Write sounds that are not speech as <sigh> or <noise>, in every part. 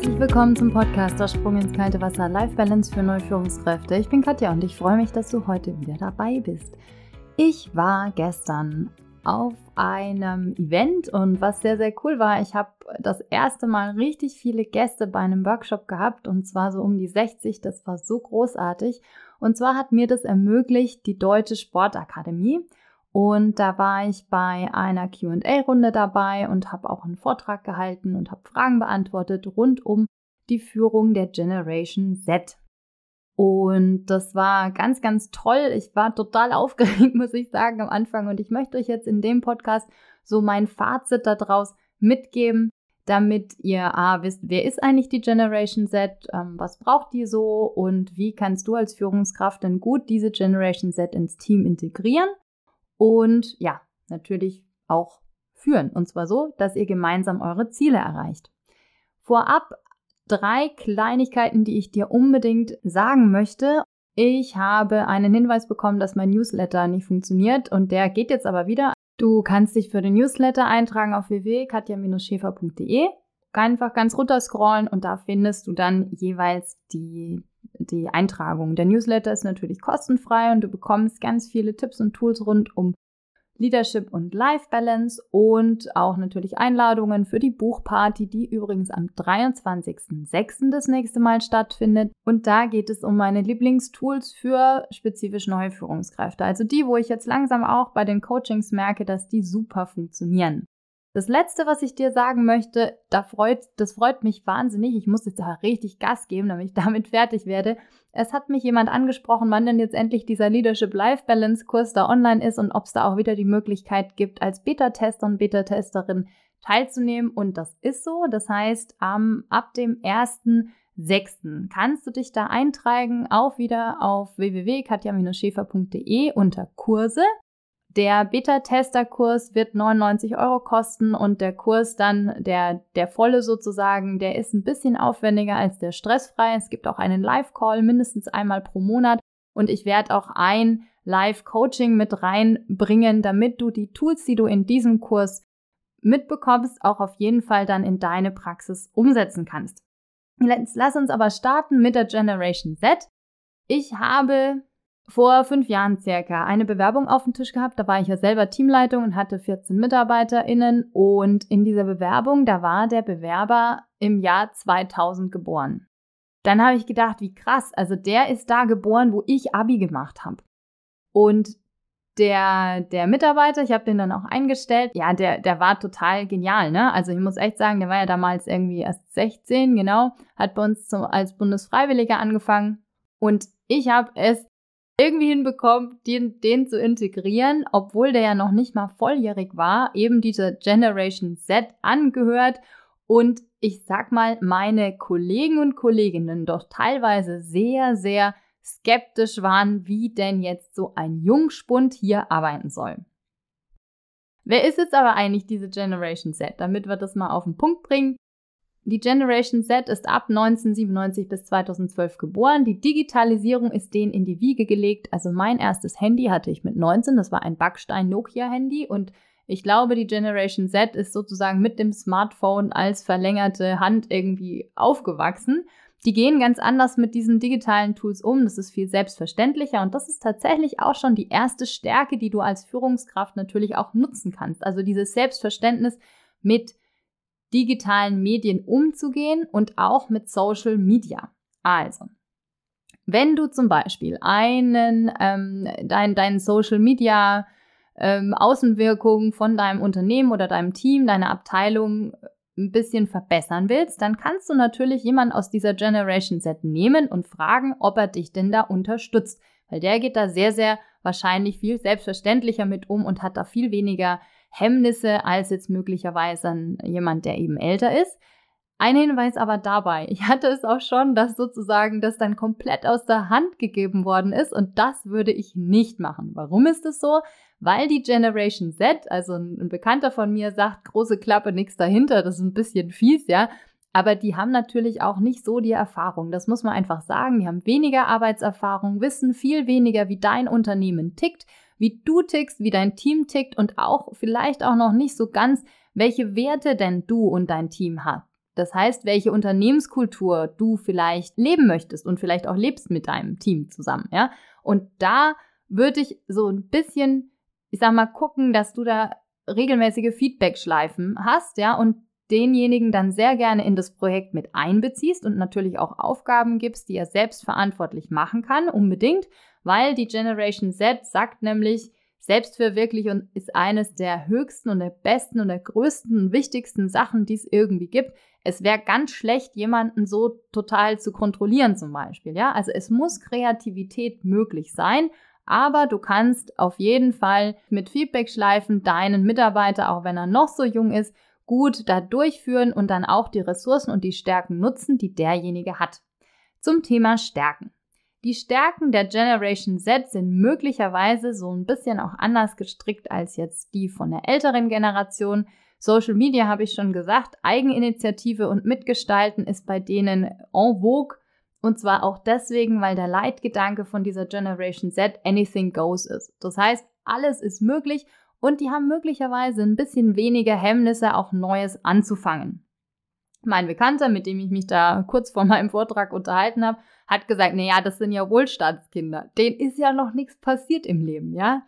Herzlich willkommen zum Podcast Der Sprung ins kalte Wasser Life Balance für neue Führungskräfte. Ich bin Katja und ich freue mich, dass du heute wieder dabei bist. Ich war gestern auf einem Event und was sehr, sehr cool war, ich habe das erste Mal richtig viele Gäste bei einem Workshop gehabt und zwar so um die 60. Das war so großartig. Und zwar hat mir das ermöglicht die Deutsche Sportakademie. Und da war ich bei einer QA-Runde dabei und habe auch einen Vortrag gehalten und habe Fragen beantwortet rund um die Führung der Generation Z. Und das war ganz, ganz toll. Ich war total <laughs> aufgeregt, muss ich sagen, am Anfang. Und ich möchte euch jetzt in dem Podcast so mein Fazit daraus mitgeben, damit ihr A, wisst, wer ist eigentlich die Generation Z, ähm, was braucht die so und wie kannst du als Führungskraft denn gut diese Generation Z ins Team integrieren und ja, natürlich auch führen. Und zwar so, dass ihr gemeinsam eure Ziele erreicht. Vorab drei Kleinigkeiten, die ich dir unbedingt sagen möchte. Ich habe einen Hinweis bekommen, dass mein Newsletter nicht funktioniert und der geht jetzt aber wieder. Du kannst dich für den Newsletter eintragen auf www.katja-schäfer.de. Einfach ganz runter scrollen und da findest du dann jeweils die die Eintragung. Der Newsletter ist natürlich kostenfrei und du bekommst ganz viele Tipps und Tools rund um Leadership und Life Balance und auch natürlich Einladungen für die Buchparty, die übrigens am 23.06. das nächste Mal stattfindet. Und da geht es um meine Lieblingstools für spezifisch neue Führungskräfte. Also die, wo ich jetzt langsam auch bei den Coachings merke, dass die super funktionieren. Das letzte, was ich dir sagen möchte, da freut, das freut mich wahnsinnig. Ich muss jetzt da richtig Gas geben, damit ich <laughs> damit fertig werde. Es hat mich jemand angesprochen, wann denn jetzt endlich dieser Leadership Life Balance Kurs da online ist und ob es da auch wieder die Möglichkeit gibt, als Beta-Tester und Beta-Testerin teilzunehmen. Und das ist so. Das heißt, ähm, ab dem 1.6. kannst du dich da eintragen, auch wieder auf www.katja-schäfer.de unter Kurse. Der Beta-Tester-Kurs wird 99 Euro kosten und der Kurs dann, der, der volle sozusagen, der ist ein bisschen aufwendiger als der stressfrei. Es gibt auch einen Live-Call mindestens einmal pro Monat und ich werde auch ein Live-Coaching mit reinbringen, damit du die Tools, die du in diesem Kurs mitbekommst, auch auf jeden Fall dann in deine Praxis umsetzen kannst. Jetzt lass uns aber starten mit der Generation Z. Ich habe vor fünf Jahren circa eine Bewerbung auf dem Tisch gehabt. Da war ich ja selber Teamleitung und hatte 14 MitarbeiterInnen. Und in dieser Bewerbung, da war der Bewerber im Jahr 2000 geboren. Dann habe ich gedacht, wie krass. Also der ist da geboren, wo ich Abi gemacht habe. Und der, der Mitarbeiter, ich habe den dann auch eingestellt, ja, der, der war total genial, ne? Also ich muss echt sagen, der war ja damals irgendwie erst 16, genau, hat bei uns zum, als Bundesfreiwilliger angefangen. Und ich habe es irgendwie hinbekommt, den, den zu integrieren, obwohl der ja noch nicht mal volljährig war, eben dieser Generation Z angehört und ich sag mal, meine Kollegen und Kolleginnen doch teilweise sehr, sehr skeptisch waren, wie denn jetzt so ein Jungspund hier arbeiten soll. Wer ist jetzt aber eigentlich diese Generation Z? Damit wir das mal auf den Punkt bringen. Die Generation Z ist ab 1997 bis 2012 geboren. Die Digitalisierung ist denen in die Wiege gelegt. Also mein erstes Handy hatte ich mit 19. Das war ein Backstein-Nokia-Handy. Und ich glaube, die Generation Z ist sozusagen mit dem Smartphone als verlängerte Hand irgendwie aufgewachsen. Die gehen ganz anders mit diesen digitalen Tools um. Das ist viel selbstverständlicher und das ist tatsächlich auch schon die erste Stärke, die du als Führungskraft natürlich auch nutzen kannst. Also dieses Selbstverständnis mit digitalen Medien umzugehen und auch mit Social Media. Also, wenn du zum Beispiel einen, ähm, dein, dein Social Media ähm, Außenwirkung von deinem Unternehmen oder deinem Team, deiner Abteilung äh, ein bisschen verbessern willst, dann kannst du natürlich jemanden aus dieser Generation Z nehmen und fragen, ob er dich denn da unterstützt. Weil der geht da sehr, sehr wahrscheinlich viel selbstverständlicher mit um und hat da viel weniger Hemmnisse als jetzt möglicherweise jemand, der eben älter ist. Ein Hinweis aber dabei, ich hatte es auch schon, dass sozusagen das dann komplett aus der Hand gegeben worden ist und das würde ich nicht machen. Warum ist es so? Weil die Generation Z, also ein Bekannter von mir sagt, große Klappe, nichts dahinter, das ist ein bisschen fies, ja. Aber die haben natürlich auch nicht so die Erfahrung. Das muss man einfach sagen. Die haben weniger Arbeitserfahrung, wissen viel weniger, wie dein Unternehmen tickt wie du tickst, wie dein Team tickt und auch vielleicht auch noch nicht so ganz, welche Werte denn du und dein Team hat. Das heißt, welche Unternehmenskultur du vielleicht leben möchtest und vielleicht auch lebst mit deinem Team zusammen, ja? Und da würde ich so ein bisschen, ich sag mal, gucken, dass du da regelmäßige Feedback-Schleifen hast, ja, und denjenigen dann sehr gerne in das Projekt mit einbeziehst und natürlich auch Aufgaben gibst, die er selbst verantwortlich machen kann, unbedingt, weil die Generation Z sagt nämlich, Selbstverwirklichung ist eines der höchsten und der besten und der größten und wichtigsten Sachen, die es irgendwie gibt. Es wäre ganz schlecht, jemanden so total zu kontrollieren zum Beispiel. Ja, also es muss Kreativität möglich sein, aber du kannst auf jeden Fall mit Feedback-Schleifen deinen Mitarbeiter, auch wenn er noch so jung ist, gut da durchführen und dann auch die Ressourcen und die Stärken nutzen, die derjenige hat. Zum Thema Stärken. Die Stärken der Generation Z sind möglicherweise so ein bisschen auch anders gestrickt als jetzt die von der älteren Generation. Social Media habe ich schon gesagt, Eigeninitiative und Mitgestalten ist bei denen en vogue. Und zwar auch deswegen, weil der Leitgedanke von dieser Generation Z anything goes ist. Das heißt, alles ist möglich und die haben möglicherweise ein bisschen weniger Hemmnisse, auch Neues anzufangen. Mein Bekannter, mit dem ich mich da kurz vor meinem Vortrag unterhalten habe, hat gesagt, naja, das sind ja Wohlstandskinder. Denen ist ja noch nichts passiert im Leben, ja.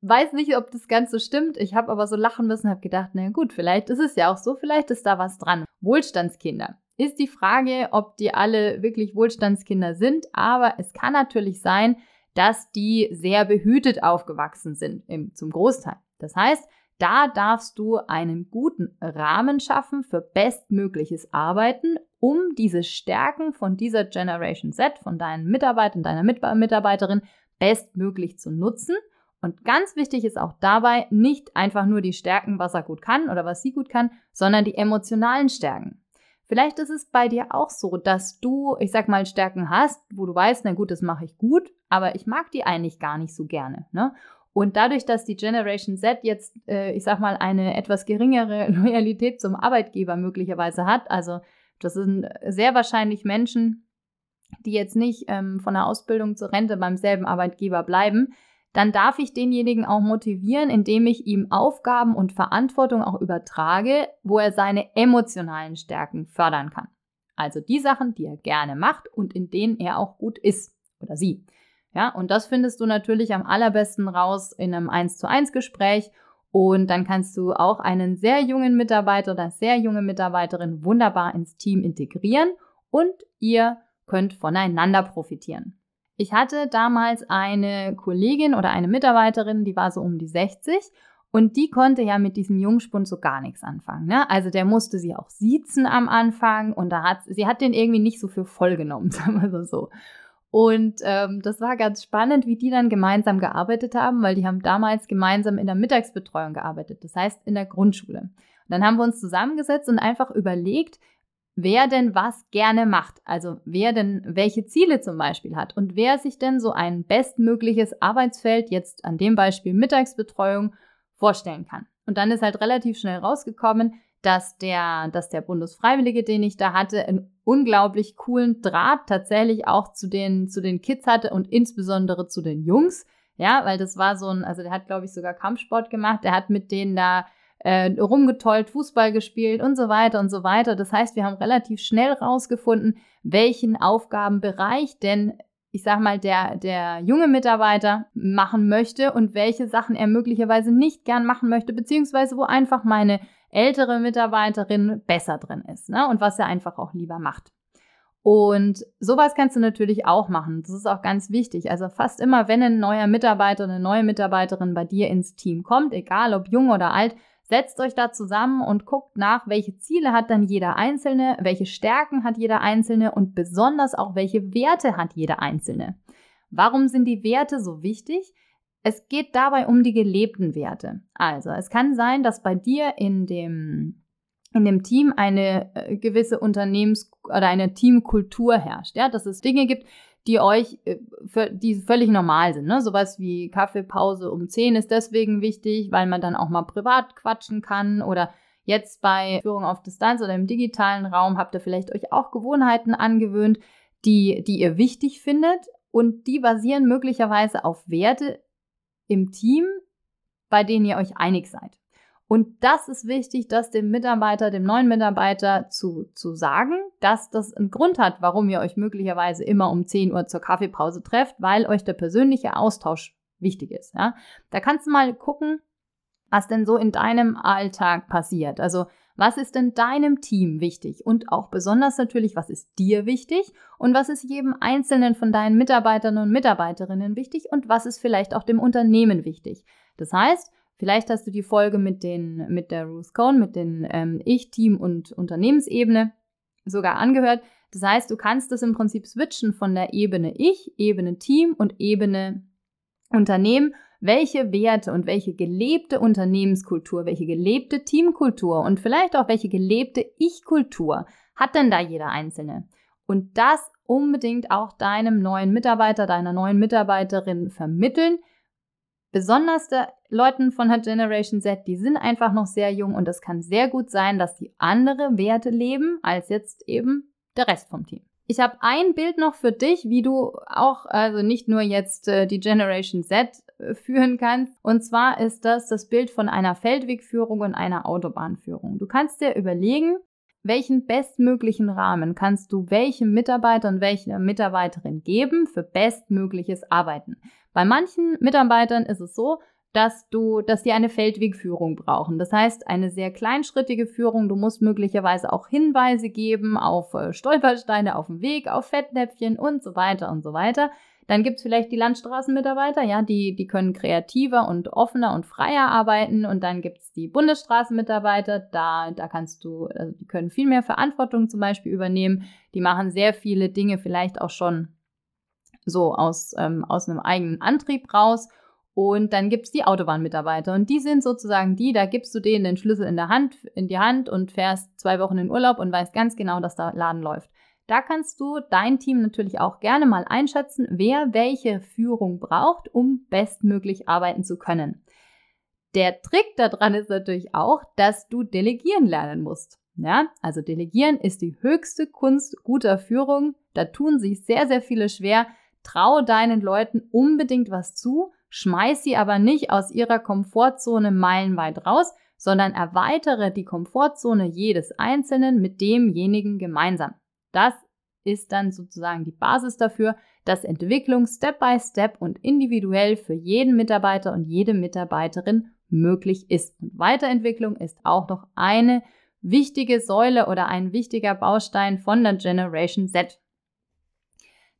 Weiß nicht, ob das ganz so stimmt. Ich habe aber so lachen müssen, habe gedacht, na gut, vielleicht ist es ja auch so, vielleicht ist da was dran. Wohlstandskinder. Ist die Frage, ob die alle wirklich Wohlstandskinder sind, aber es kann natürlich sein, dass die sehr behütet aufgewachsen sind, im, zum Großteil. Das heißt, da darfst du einen guten Rahmen schaffen für bestmögliches Arbeiten, um diese Stärken von dieser Generation Z, von deinen Mitarbeitern, deiner Mitarbeiterin bestmöglich zu nutzen. Und ganz wichtig ist auch dabei, nicht einfach nur die Stärken, was er gut kann oder was sie gut kann, sondern die emotionalen Stärken. Vielleicht ist es bei dir auch so, dass du, ich sag mal, Stärken hast, wo du weißt, na gut, das mache ich gut, aber ich mag die eigentlich gar nicht so gerne. Ne? Und dadurch, dass die Generation Z jetzt, äh, ich sag mal, eine etwas geringere <laughs> Loyalität zum Arbeitgeber möglicherweise hat, also das sind sehr wahrscheinlich Menschen, die jetzt nicht ähm, von der Ausbildung zur Rente beim selben Arbeitgeber bleiben, dann darf ich denjenigen auch motivieren, indem ich ihm Aufgaben und Verantwortung auch übertrage, wo er seine emotionalen Stärken fördern kann. Also die Sachen, die er gerne macht und in denen er auch gut ist oder sie. Ja, und das findest du natürlich am allerbesten raus in einem 1 zu 1 Gespräch. Und dann kannst du auch einen sehr jungen Mitarbeiter oder sehr junge Mitarbeiterin wunderbar ins Team integrieren und ihr könnt voneinander profitieren. Ich hatte damals eine Kollegin oder eine Mitarbeiterin, die war so um die 60 und die konnte ja mit diesem Jungspund so gar nichts anfangen. Ne? Also der musste sie auch siezen am Anfang und da hat sie hat den irgendwie nicht so für voll genommen, <laughs> sagen wir so. Und ähm, das war ganz spannend, wie die dann gemeinsam gearbeitet haben, weil die haben damals gemeinsam in der Mittagsbetreuung gearbeitet, das heißt in der Grundschule. Und dann haben wir uns zusammengesetzt und einfach überlegt, wer denn was gerne macht. Also wer denn welche Ziele zum Beispiel hat und wer sich denn so ein bestmögliches Arbeitsfeld jetzt an dem Beispiel Mittagsbetreuung vorstellen kann. Und dann ist halt relativ schnell rausgekommen, dass der, dass der Bundesfreiwillige, den ich da hatte, einen unglaublich coolen Draht tatsächlich auch zu den, zu den Kids hatte und insbesondere zu den Jungs. Ja, weil das war so ein, also der hat, glaube ich, sogar Kampfsport gemacht. Der hat mit denen da äh, rumgetollt, Fußball gespielt und so weiter und so weiter. Das heißt, wir haben relativ schnell rausgefunden, welchen Aufgabenbereich denn ich sag mal, der, der junge Mitarbeiter machen möchte und welche Sachen er möglicherweise nicht gern machen möchte, beziehungsweise wo einfach meine ältere Mitarbeiterin besser drin ist ne? und was er einfach auch lieber macht. Und sowas kannst du natürlich auch machen. Das ist auch ganz wichtig. Also fast immer, wenn ein neuer Mitarbeiter, eine neue Mitarbeiterin bei dir ins Team kommt, egal ob jung oder alt, setzt euch da zusammen und guckt nach, welche Ziele hat dann jeder Einzelne, welche Stärken hat jeder Einzelne und besonders auch, welche Werte hat jeder Einzelne. Warum sind die Werte so wichtig? Es geht dabei um die gelebten Werte. Also, es kann sein, dass bei dir in dem, in dem Team eine äh, gewisse Unternehmens- oder eine Teamkultur herrscht. Ja, dass es Dinge gibt, die euch, äh, die völlig normal sind. Ne? Sowas wie Kaffeepause um 10 ist deswegen wichtig, weil man dann auch mal privat quatschen kann oder jetzt bei Führung auf Distanz oder im digitalen Raum habt ihr vielleicht euch auch Gewohnheiten angewöhnt, die, die ihr wichtig findet und die basieren möglicherweise auf Werte, im Team, bei denen ihr euch einig seid. Und das ist wichtig, das dem Mitarbeiter, dem neuen Mitarbeiter zu, zu sagen, dass das einen Grund hat, warum ihr euch möglicherweise immer um 10 Uhr zur Kaffeepause trefft, weil euch der persönliche Austausch wichtig ist. Ja? Da kannst du mal gucken, was denn so in deinem Alltag passiert. Also was ist denn deinem Team wichtig? Und auch besonders natürlich, was ist dir wichtig? Und was ist jedem Einzelnen von deinen Mitarbeitern und Mitarbeiterinnen wichtig? Und was ist vielleicht auch dem Unternehmen wichtig? Das heißt, vielleicht hast du die Folge mit, den, mit der Ruth Cohn, mit den ähm, Ich-Team- und Unternehmensebene sogar angehört. Das heißt, du kannst das im Prinzip switchen von der Ebene Ich, Ebene Team und Ebene Unternehmen welche Werte und welche gelebte Unternehmenskultur, welche gelebte Teamkultur und vielleicht auch welche gelebte Ich-Kultur hat denn da jeder Einzelne? Und das unbedingt auch deinem neuen Mitarbeiter, deiner neuen Mitarbeiterin vermitteln. Besonders der Leuten von der Generation Z, die sind einfach noch sehr jung und es kann sehr gut sein, dass die andere Werte leben als jetzt eben der Rest vom Team. Ich habe ein Bild noch für dich, wie du auch, also nicht nur jetzt äh, die Generation Z äh, führen kannst. Und zwar ist das das Bild von einer Feldwegführung und einer Autobahnführung. Du kannst dir überlegen, welchen bestmöglichen Rahmen kannst du welchem Mitarbeiter und welcher Mitarbeiterin geben für bestmögliches Arbeiten. Bei manchen Mitarbeitern ist es so, dass du, dass die eine Feldwegführung brauchen. Das heißt, eine sehr kleinschrittige Führung. Du musst möglicherweise auch Hinweise geben auf äh, Stolpersteine auf dem Weg, auf Fettnäpfchen und so weiter und so weiter. Dann gibt's vielleicht die Landstraßenmitarbeiter, ja, die, die können kreativer und offener und freier arbeiten. Und dann gibt's die Bundesstraßenmitarbeiter, da, da kannst du, also die können viel mehr Verantwortung zum Beispiel übernehmen. Die machen sehr viele Dinge vielleicht auch schon so aus, ähm, aus einem eigenen Antrieb raus. Und dann gibt es die Autobahnmitarbeiter. Und die sind sozusagen die, da gibst du denen den Schlüssel in der Hand, in die Hand und fährst zwei Wochen in Urlaub und weißt ganz genau, dass der Laden läuft. Da kannst du dein Team natürlich auch gerne mal einschätzen, wer welche Führung braucht, um bestmöglich arbeiten zu können. Der Trick daran ist natürlich auch, dass du delegieren lernen musst. Ja, also delegieren ist die höchste Kunst guter Führung. Da tun sich sehr, sehr viele schwer. Trau deinen Leuten unbedingt was zu schmeiß sie aber nicht aus ihrer Komfortzone meilenweit raus, sondern erweitere die Komfortzone jedes Einzelnen mit demjenigen gemeinsam. Das ist dann sozusagen die Basis dafür, dass Entwicklung Step by Step und individuell für jeden Mitarbeiter und jede Mitarbeiterin möglich ist. Und Weiterentwicklung ist auch noch eine wichtige Säule oder ein wichtiger Baustein von der Generation Z.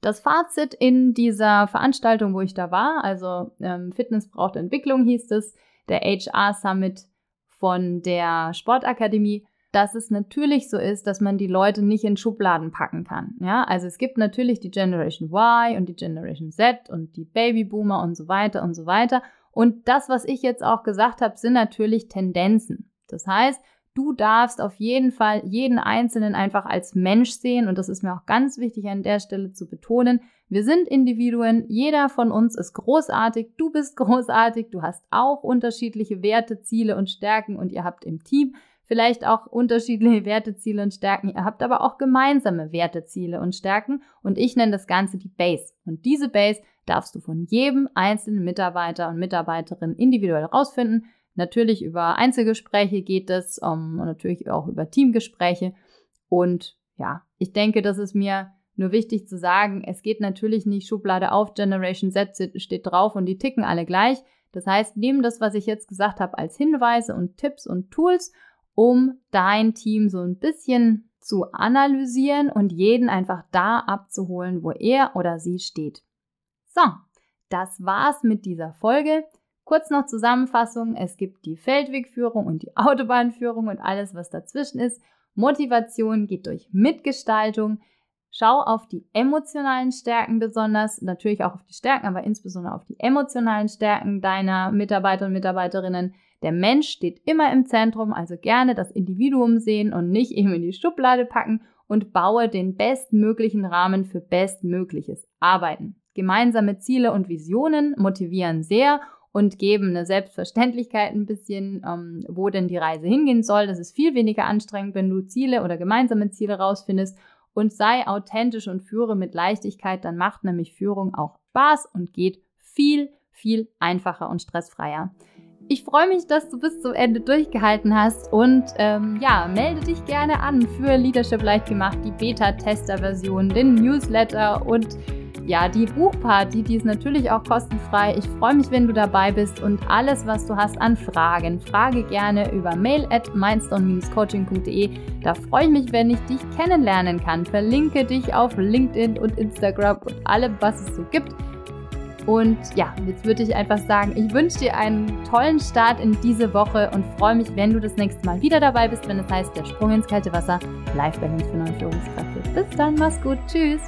Das Fazit in dieser Veranstaltung, wo ich da war, also ähm, Fitness braucht Entwicklung hieß es, der HR Summit von der Sportakademie, dass es natürlich so ist, dass man die Leute nicht in Schubladen packen kann. Ja, also es gibt natürlich die Generation Y und die Generation Z und die Babyboomer und so weiter und so weiter. Und das, was ich jetzt auch gesagt habe, sind natürlich Tendenzen. Das heißt, Du darfst auf jeden Fall jeden Einzelnen einfach als Mensch sehen und das ist mir auch ganz wichtig an der Stelle zu betonen. Wir sind Individuen, jeder von uns ist großartig, du bist <laughs> großartig, du hast auch unterschiedliche Werte, Ziele und Stärken und ihr habt im Team vielleicht auch unterschiedliche Werte, Ziele und Stärken. Ihr habt aber auch gemeinsame Werte, Ziele und Stärken und ich nenne das Ganze die Base. Und diese Base darfst du von jedem einzelnen Mitarbeiter und Mitarbeiterin individuell rausfinden. Natürlich über Einzelgespräche geht es um, und natürlich auch über Teamgespräche. Und ja, ich denke, das ist mir nur wichtig zu sagen, es geht natürlich nicht Schublade auf, Generation Z steht drauf und die ticken alle gleich. Das heißt, nimm das, was ich jetzt gesagt habe, als Hinweise und Tipps und Tools, um dein Team so ein bisschen zu analysieren und jeden einfach da abzuholen, wo er oder sie steht. So, das war's mit dieser Folge. Kurz noch Zusammenfassung. Es gibt die Feldwegführung und die Autobahnführung und alles, was dazwischen ist. Motivation geht durch Mitgestaltung. Schau auf die emotionalen Stärken besonders, natürlich auch auf die Stärken, aber insbesondere auf die emotionalen Stärken deiner Mitarbeiter und Mitarbeiterinnen. Der Mensch steht immer im Zentrum, also gerne das Individuum sehen und nicht eben in die Schublade packen und baue den bestmöglichen Rahmen für bestmögliches Arbeiten. Gemeinsame Ziele und Visionen motivieren sehr und geben eine Selbstverständlichkeit ein bisschen, ähm, wo denn die Reise hingehen soll. Das ist viel weniger anstrengend, wenn du Ziele oder gemeinsame Ziele rausfindest und sei authentisch und führe mit Leichtigkeit, dann macht nämlich Führung auch Spaß und geht viel, viel einfacher und stressfreier. Ich freue mich, dass du bis zum Ende durchgehalten hast und ähm, ja, melde dich gerne an für Leadership leicht gemacht, die Beta-Tester-Version, den Newsletter und ja, die Buchparty, die ist natürlich auch kostenfrei. Ich freue mich, wenn du dabei bist und alles, was du hast an Fragen, frage gerne über mail at mindstone-coaching.de. Da freue ich mich, wenn ich dich kennenlernen kann. Verlinke dich auf LinkedIn und Instagram und allem, was es so gibt. Und ja, jetzt würde ich einfach sagen, ich wünsche dir einen tollen Start in diese Woche und freue mich, wenn du das nächste Mal wieder dabei bist, wenn es heißt, der Sprung ins kalte Wasser, Life Balance für neue Führungskräfte. Bis dann, mach's gut, tschüss.